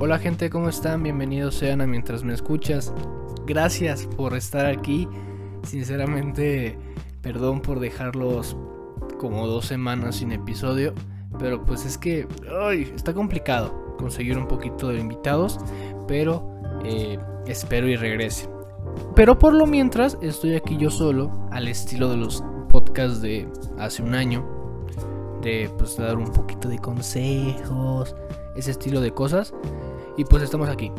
Hola gente, ¿cómo están? Bienvenidos sean a Mientras me escuchas. Gracias por estar aquí. Sinceramente, perdón por dejarlos como dos semanas sin episodio. Pero pues es que ay, está complicado conseguir un poquito de invitados. Pero eh, espero y regrese. Pero por lo mientras estoy aquí yo solo, al estilo de los podcasts de hace un año. De pues dar un poquito de consejos, ese estilo de cosas. Y pues estamos aquí.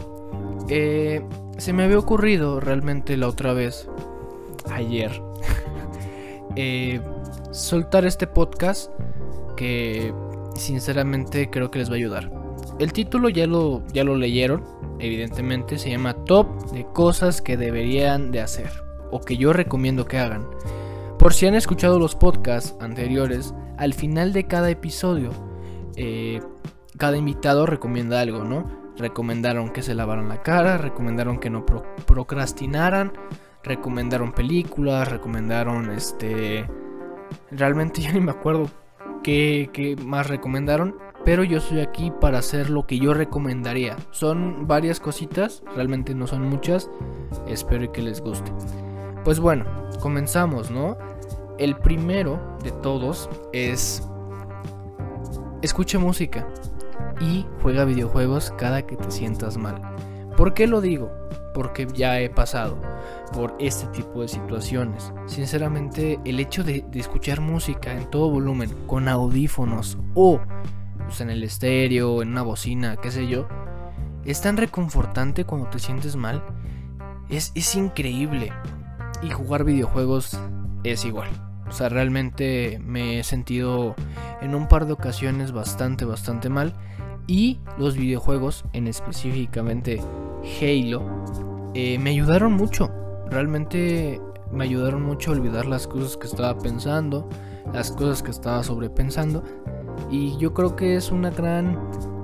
Eh, se me había ocurrido realmente la otra vez, ayer, eh, soltar este podcast que sinceramente creo que les va a ayudar. El título ya lo, ya lo leyeron, evidentemente, se llama Top de cosas que deberían de hacer o que yo recomiendo que hagan. Por si han escuchado los podcasts anteriores, al final de cada episodio, eh, cada invitado recomienda algo, ¿no? Recomendaron que se lavaran la cara, recomendaron que no procrastinaran, recomendaron películas, recomendaron este... Realmente ya ni me acuerdo qué, qué más recomendaron, pero yo estoy aquí para hacer lo que yo recomendaría. Son varias cositas, realmente no son muchas, espero que les guste. Pues bueno, comenzamos, ¿no? El primero de todos es... Escuche música y juega videojuegos cada que te sientas mal. ¿Por qué lo digo? Porque ya he pasado por este tipo de situaciones. Sinceramente, el hecho de, escuchar música en todo volumen, con audífonos o pues, en el estéreo, en una bocina, qué sé yo, es tan reconfortante cuando te sientes mal. Es, es increíble. Y jugar videojuegos es igual. O sea, realmente me he sentido en un par de ocasiones bastante, bastante mal. Y los videojuegos, en específicamente Halo, eh, me ayudaron mucho. Realmente me ayudaron mucho a olvidar las cosas que estaba pensando, las cosas que estaba sobrepensando. Y yo creo que es una gran,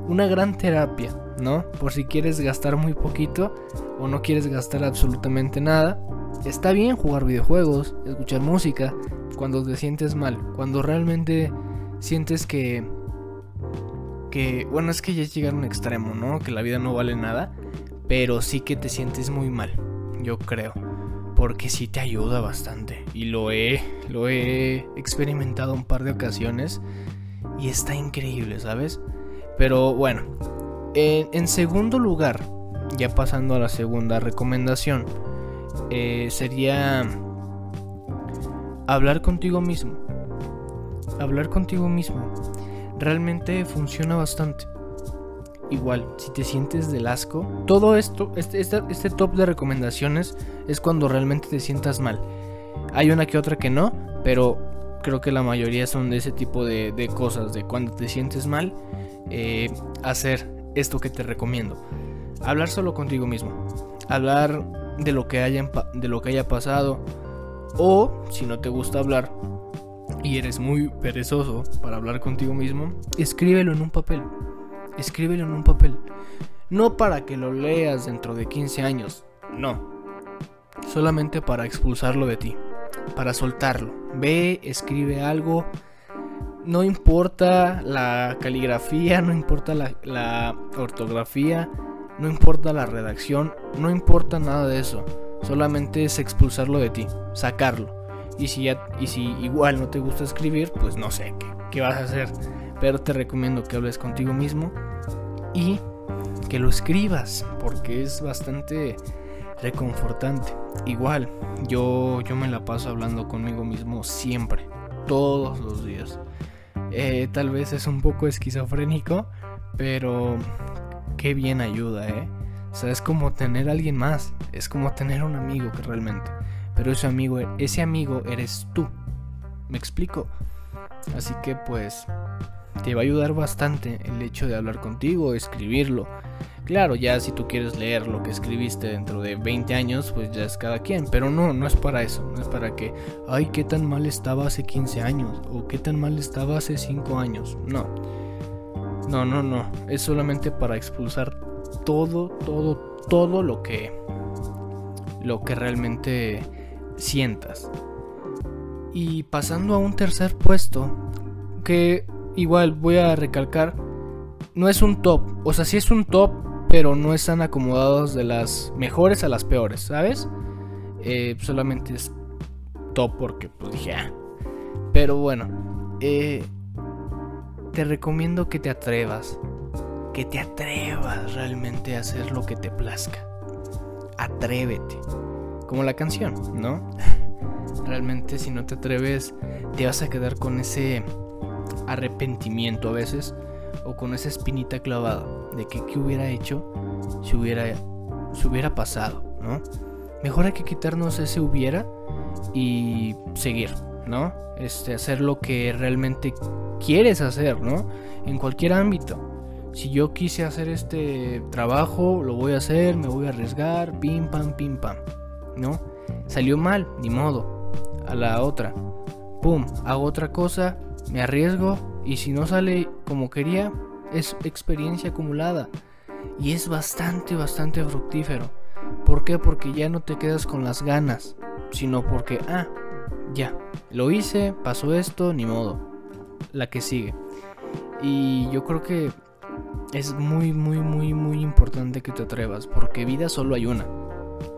una gran terapia, ¿no? Por si quieres gastar muy poquito o no quieres gastar absolutamente nada. Está bien jugar videojuegos, escuchar música, cuando te sientes mal, cuando realmente sientes que bueno, es que ya es llegar a un extremo, ¿no? Que la vida no vale nada, pero sí que te sientes muy mal, yo creo. Porque sí te ayuda bastante. Y lo he, lo he experimentado un par de ocasiones. Y está increíble, ¿sabes? Pero bueno, en, segundo lugar, ya pasando a la segunda recomendación, eh, sería hablar contigo mismo. Hablar contigo mismo realmente funciona bastante. Igual, si te sientes del asco, todo esto, este, este, este, top de recomendaciones es cuando realmente te sientas mal. Hay una que otra que no, pero creo que la mayoría son de ese tipo de, cosas, de cuando te sientes mal, eh, hacer esto que te recomiendo. Hablar solo contigo mismo. Hablar de lo que, haya, de lo que haya pasado. O, si no te gusta hablar, y eres muy perezoso para hablar contigo mismo, escríbelo en un papel. Escríbelo en un papel. No para que lo leas dentro de 15 años, no. Solamente para expulsarlo de ti, para soltarlo. Ve, escribe algo. No importa la caligrafía, no importa la, la ortografía, no importa la redacción, no importa nada de eso. Solamente es expulsarlo de ti, sacarlo. Y si, ya, y si igual no te gusta escribir, pues no sé qué, qué vas a hacer. Pero te recomiendo que hables contigo mismo y que lo escribas, porque es bastante reconfortante. Igual, yo, yo me la paso hablando conmigo mismo siempre, todos los días. Eh, tal vez es un poco esquizofrénico, pero qué bien ayuda, ¿eh? O sea, es como tener a alguien más, es como tener un amigo que realmente pero ese amigo, ese amigo eres tú. ¿Me explico? Así que pues te va a ayudar bastante el hecho de hablar contigo, escribirlo. Claro, ya si tú quieres leer lo que escribiste dentro de 20 años, pues ya es cada quien, pero no, no es para eso, no es para que, ay, qué tan mal estaba hace 15 años o qué tan mal estaba hace 5 años. No. No, no, no, es solamente para expulsar todo, todo, todo lo que lo que realmente sientas. Y pasando a un tercer puesto, que igual voy a recalcar, no es un top, o sea, sí es un top, pero no están acomodados de las mejores a las peores, ¿sabes? Eh, solamente es top porque pues dije, ah. Pero bueno, eh, te recomiendo que te atrevas, que te atrevas realmente a hacer lo que te plazca. Atrévete, como la canción, ¿no? realmente si no te atreves, te vas a quedar con ese arrepentimiento a veces o con esa espinita clavada de que qué hubiera hecho si hubiera, si hubiera pasado, ¿no? Mejor hay que quitarnos ese hubiera y seguir, ¿no? Este, hacer lo que realmente quieres hacer, ¿no? En cualquier ámbito. Si yo quise hacer este trabajo, lo voy a hacer, me voy a arriesgar, pim pam, pim pam, ¿no? Salió mal, ni modo. A la otra. Pum, hago otra cosa, me arriesgo y si no sale como quería, es experiencia acumulada. Y es bastante, bastante fructífero. ¿Por qué? Porque ya no te quedas con las ganas, sino porque, ah, ya, lo hice, pasó esto, ni modo. La que sigue. Y yo creo que es muy, muy, muy, muy importante que te atrevas, porque vida solo hay una.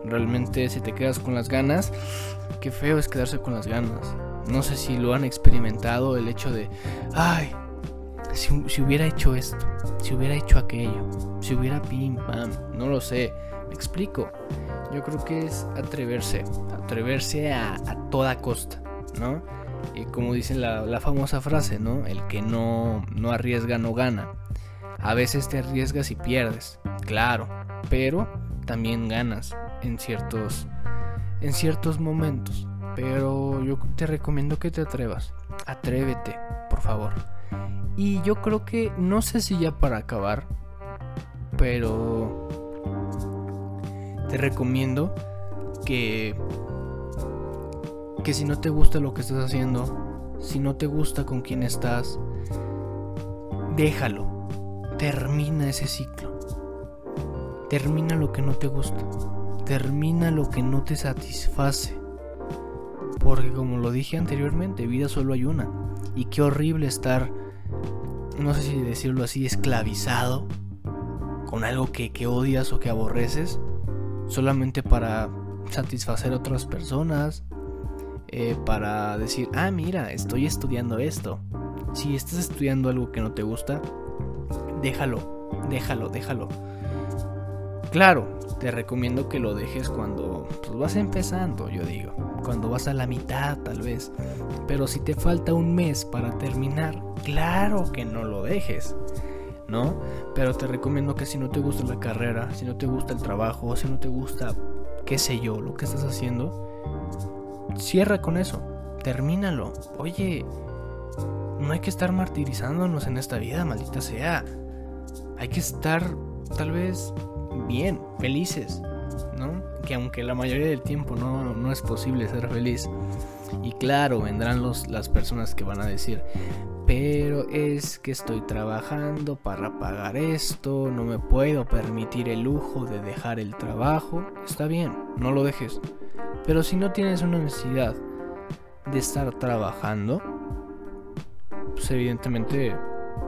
Realmente si te quedas con las ganas, qué feo es quedarse con las ganas. No sé si lo han experimentado el hecho de, ay, si, si hubiera hecho esto, si hubiera hecho aquello, si hubiera pim pam, no lo sé, me explico. Yo creo que es atreverse, atreverse a, toda costa, ¿no? Y como dice la, la, famosa frase, ¿no? El que no, no arriesga no gana. A veces te arriesgas y pierdes, claro, pero también ganas en ciertos, en ciertos momentos. Pero yo te recomiendo que te atrevas. Atrévete, por favor. Y yo creo que, no sé si ya para acabar, pero te recomiendo que que si no te gusta lo que estás haciendo, si no te gusta con quién estás, déjalo. Termina ese ciclo. Termina lo que no te gusta. Termina lo que no te satisface. Porque como lo dije anteriormente, vida solo hay una. Y qué horrible estar, no sé si decirlo así, esclavizado con algo que, odias o que aborreces solamente para satisfacer a otras personas, eh, para decir, ah, mira, estoy estudiando esto. Si estás estudiando algo que no te gusta, déjalo, déjalo, déjalo. Claro, te recomiendo que lo dejes cuando pues, vas empezando, yo digo. Cuando vas a la mitad, tal vez. Pero si te falta un mes para terminar, claro que no lo dejes. ¿No? Pero te recomiendo que si no te gusta la carrera, si no te gusta el trabajo, si no te gusta, qué sé yo, lo que estás haciendo, cierra con eso. Termínalo. Oye, no hay que estar martirizándonos en esta vida, maldita sea. Hay que estar tal vez bien, felices, ¿no? Que aunque la mayoría del tiempo no, no es posible ser feliz. Y claro, vendrán los, las personas que van a decir, pero es que estoy trabajando para pagar esto, no me puedo permitir el lujo de dejar el trabajo. Está bien, no lo dejes. Pero si no tienes una necesidad de estar trabajando, pues evidentemente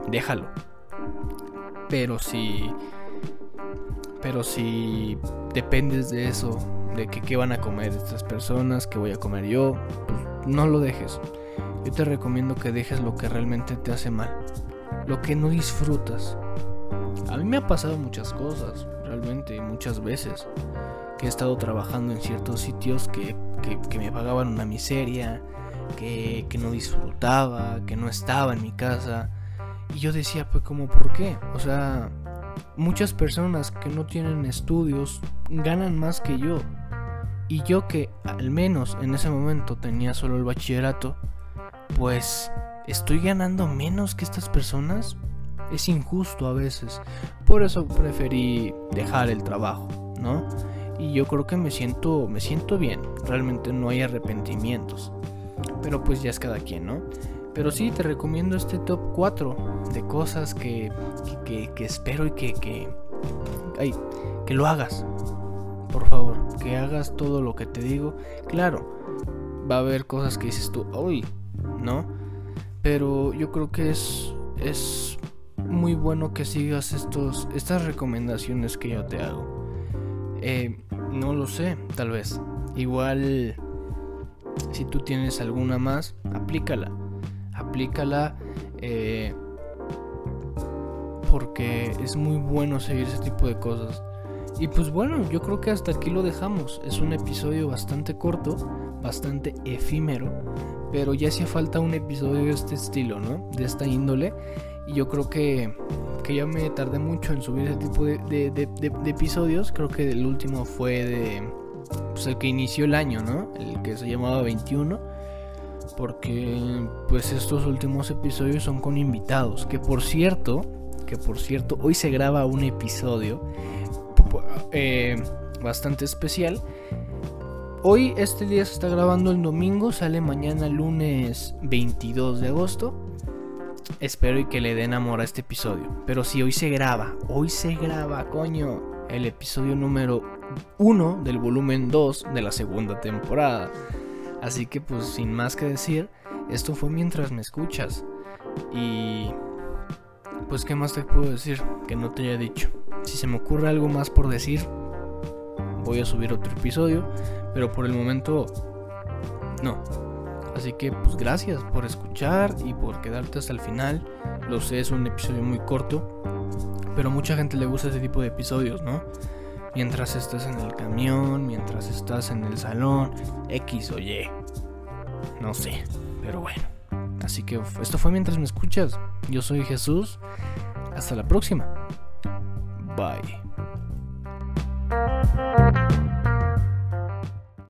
déjalo. Pero si pero si dependes de eso, de que qué van a comer estas personas, qué voy a comer yo, pues no lo dejes. Yo te recomiendo que dejes lo que realmente te hace mal, lo que no disfrutas. A mí me ha pasado muchas cosas, realmente, muchas veces, que he estado trabajando en ciertos sitios que, que, me pagaban una miseria, que, que no disfrutaba, que no estaba en mi casa. Y yo decía, pues como, ¿por qué? O sea, muchas personas que no tienen estudios ganan más que yo. Y yo que al menos en ese momento tenía solo el bachillerato, pues estoy ganando menos que estas personas. Es injusto a veces. Por eso preferí dejar el trabajo, ¿no? Y yo creo que me siento me siento bien. Realmente no hay arrepentimientos. Pero pues ya es cada quien, ¿no? Pero sí, te recomiendo este top 4 de cosas que, que, espero y que, que, ay, que lo hagas. Por favor, que hagas todo lo que te digo. Claro, va a haber cosas que dices tú, uy, ¿no? Pero yo creo que es, es muy bueno que sigas estos, estas recomendaciones que yo te hago. Eh, no lo sé, tal vez. Igual, si tú tienes alguna más, aplícala. Aplícala. Eh, porque es muy bueno seguir ese tipo de cosas. Y pues bueno, yo creo que hasta aquí lo dejamos. Es un episodio bastante corto, bastante efímero, pero ya hacía falta un episodio de este estilo, ¿no? De esta índole. Y yo creo que, que ya me tardé mucho en subir ese tipo de, episodios. Creo que el último fue de... Pues el que inició el año, ¿no? El que se llamaba 21 porque pues estos últimos episodios son con invitados, que por cierto, que por cierto, hoy se graba un episodio eh, bastante especial. Hoy este día se está grabando el domingo, sale mañana lunes 22 de agosto. Espero y que le den amor a este episodio. Pero si hoy se graba, hoy se graba, coño, el episodio número 1 del volumen 2 de la segunda temporada. Así que pues sin más que decir, esto fue mientras me escuchas. Y pues qué más te puedo decir que no te haya dicho. Si se me ocurre algo más por decir, voy a subir otro episodio, pero por el momento no. Así que pues gracias por escuchar y por quedarte hasta el final. Lo sé, es un episodio muy corto, pero mucha gente le gusta ese tipo de episodios, ¿no? Mientras estás en el camión, mientras estás en el salón, X o Y. No sé, pero bueno. Así que esto fue mientras me escuchas. Yo soy Jesús. Hasta la próxima. Bye.